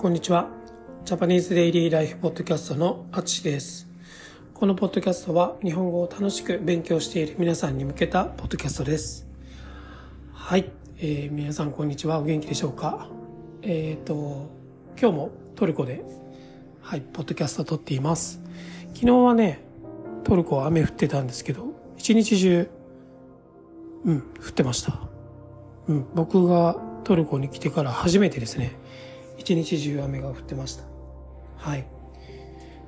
こんにちは。ジャパニーズデイリーライフポッドキャストのあつしです。このポッドキャストは日本語を楽しく勉強している皆さんに向けたポッドキャストです。はい。えー、皆さんこんにちは。お元気でしょうか？えっ、ー、と、今日もトルコで、はい、ポッドキャストを撮っています。昨日はね、トルコは雨降ってたんですけど、一日中、うん、降ってました。うん、僕がトルコに来てから初めてですね、一日中雨が降ってました。はい。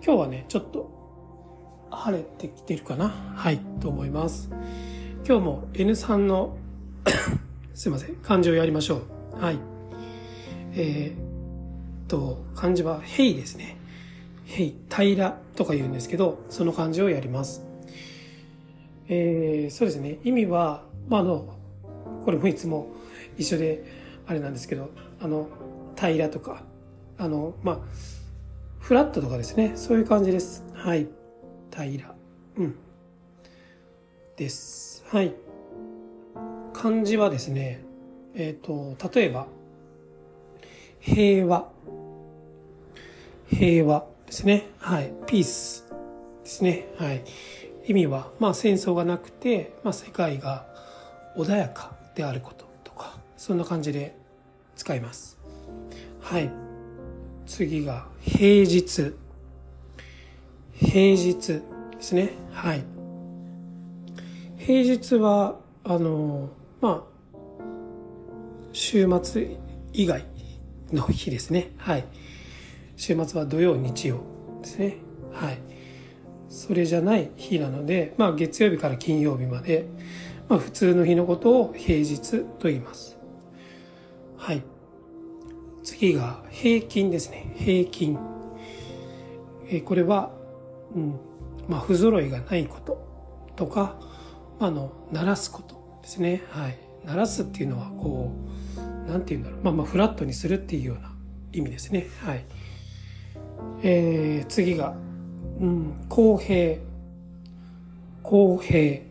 今日はね、ちょっと晴れてきてるかなはい、と思います。今日も N3 の すいません、漢字をやりましょう。はい。えー、と、漢字は、へいですね。へい、平とか言うんですけど、その漢字をやります。えー、そうですね。意味は、まあ、あの、これもいつも一緒で、あれなんですけど、あの、平らとか、あの、まあ、フラットとかですね。そういう感じです。はい。平ら。うん。です。はい。漢字はですね、えっ、ー、と、例えば、平和。平和ですね。はい。ピースですね。はい。意味は、まあ戦争がなくて、まあ世界が穏やかであることとか、そんな感じで使います。はい。次が平日。平日ですね。はい。平日は、あの、まあ、週末以外の日ですね。はい。週末は土曜、日曜ですね。はい。それじゃない日なので、まあ月曜日から金曜日まで、まあ普通の日のことを平日と言います。はい。次が平均ですね。平均。えこれは、うん、まあ不揃いがないこととか、あの、鳴らすことですね。はい。鳴らすっていうのは、こう、なんて言うんだろう。まあまあフラットにするっていうような意味ですね。はい。えー、次が、うん、公平。公平。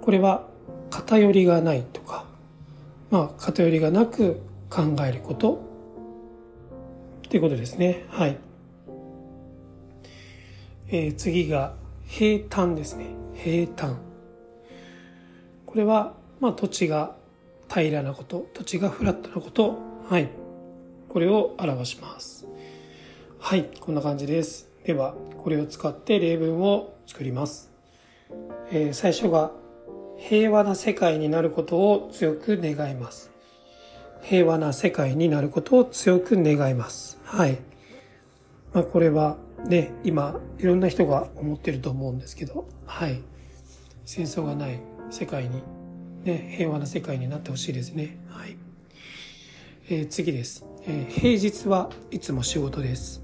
これは偏りがないとか、まあ偏りがなく考えることっていうことですね。はい。えー、次が平坦ですね。平坦。これは、まあ土地が平らなこと、土地がフラットなこと、はい。これを表します。はい、こんな感じです。では、これを使って例文を作ります。えー、最初が、平和な世界になることを強く願います。平和な世界になることを強く願います。はい。まあ、これはね、今、いろんな人が思ってると思うんですけど、はい。戦争がない世界に、ね、平和な世界になってほしいですね。はい。えー、次です、えー、平日はいつも仕事です。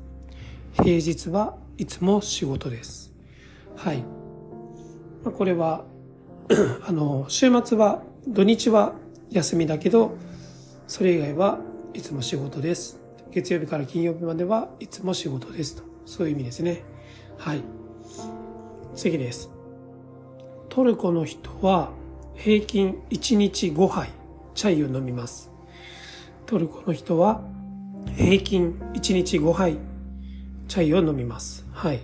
平日はいつも仕事です。はい。まあ、これは、あの、週末は、土日は休みだけど、それ以外はいつも仕事です。月曜日から金曜日まではいつも仕事ですと。そういう意味ですね。はい。次です。トルコの人は平均1日5杯チャイを飲みます。トルコの人は平均1日5杯チャイを飲みます。はい。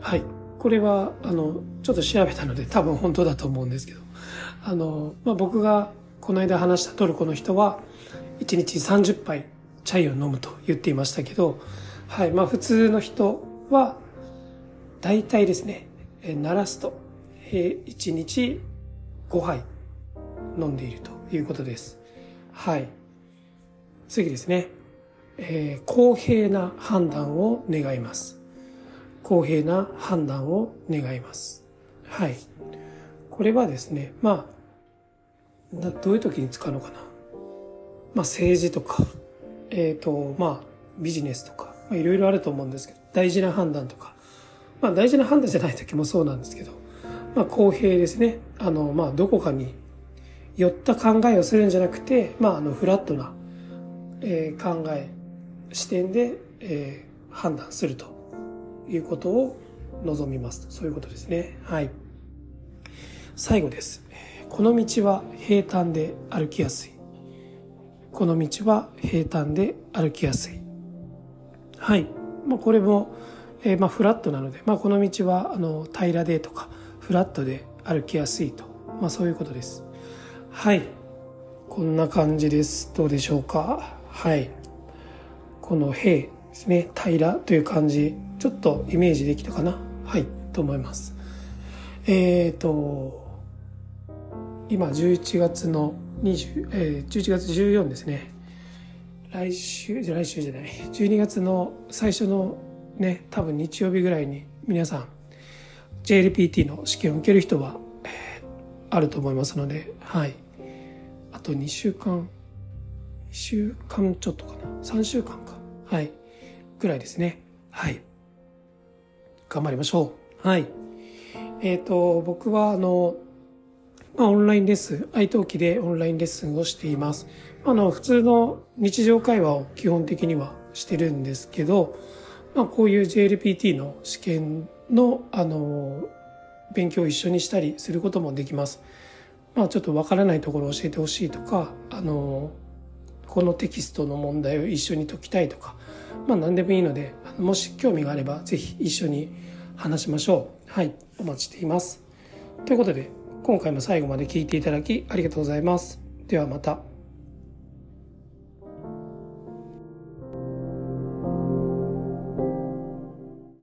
はい。これは、あの、ちょっと調べたので多分本当だと思うんですけど、あの、まあ、僕がこの間話したトルコの人は、1日30杯チャイを飲むと言っていましたけど、はい。まあ、普通の人は、大体ですね、え鳴らすとえ、1日5杯飲んでいるということです。はい。次ですね。えー、公平な判断を願います。公平な判断を願います。はい。これはですね、まあ、どういう時に使うのかな。まあ、政治とか、えっ、ー、と、まあ、ビジネスとか、いろいろあると思うんですけど、大事な判断とか、まあ、大事な判断じゃない時もそうなんですけど、まあ、公平ですね。あの、まあ、どこかに寄った考えをするんじゃなくて、まあ、あの、フラットな、えー、考え視点で、えー、判断するということを望みます。そういうことですね。はい。最後です。この道は平坦で歩きやすい。この道は平坦で歩きやすい。はい。まあ、これも、えー、まあ、フラットなので、まあ、この道はあの平らでとかフラットで歩きやすいと、まあ、そういうことです。はい。こんな感じです。どうでしょうか。はい。この「平」ですね。平らという感じ。ちょっとイメージできたかな？はい。と思います。えっ、ー、と今11月の20、えー、11月14ですね。来週じゃ来週じゃない。12月の最初のね多分日曜日ぐらいに皆さん JLPT の試験を受ける人は、えー、あると思いますのではい。あと2週間1週間ちょっとかな。3週間か。はい。ぐらいですねはい頑張りましょうはいえっ、ー、と僕はあのまあ、オンラインレッスン、愛登記でオンラインレッスンをしています。あの、普通の日常会話を基本的にはしてるんですけど、まあ、こういう JLPT の試験の、あの、勉強を一緒にしたりすることもできます。まあ、ちょっとわからないところを教えてほしいとか、あの、このテキストの問題を一緒に解きたいとか、まあ、何でもいいので、もし興味があれば、是非一緒に話しましょう。はい、お待ちしています。ということで、今回も最後まで聴いていただきありがとうございます。ではまた。